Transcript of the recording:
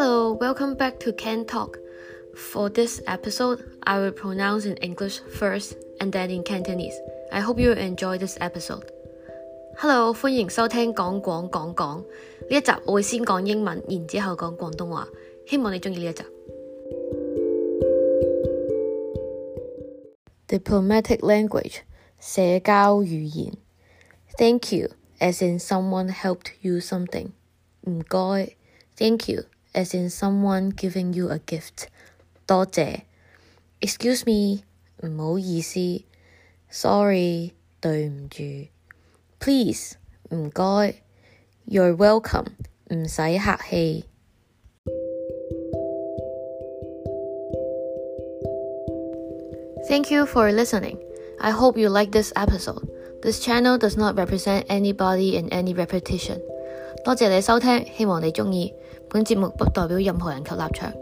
Hello, welcome back to Can Talk. For this episode, I will pronounce in English first and then in Cantonese. I hope you enjoy this episode. Hello，欢迎收听讲广讲讲呢一集，我会先讲英文，然之后讲广东话。希望你中意呢一集。Diplomatic language 社交语言。Thank you as in someone helped you something。唔该。Thank you as in someone giving you a gift。多谢。Excuse me，唔好意思。Sorry，对唔住。Please，唔该。You're welcome，唔使客气。Thank you for listening. I hope you like this episode. This channel does not represent anybody in any repetition. 多谢你收听，希望你钟意。 本節目不代表任何人及立場。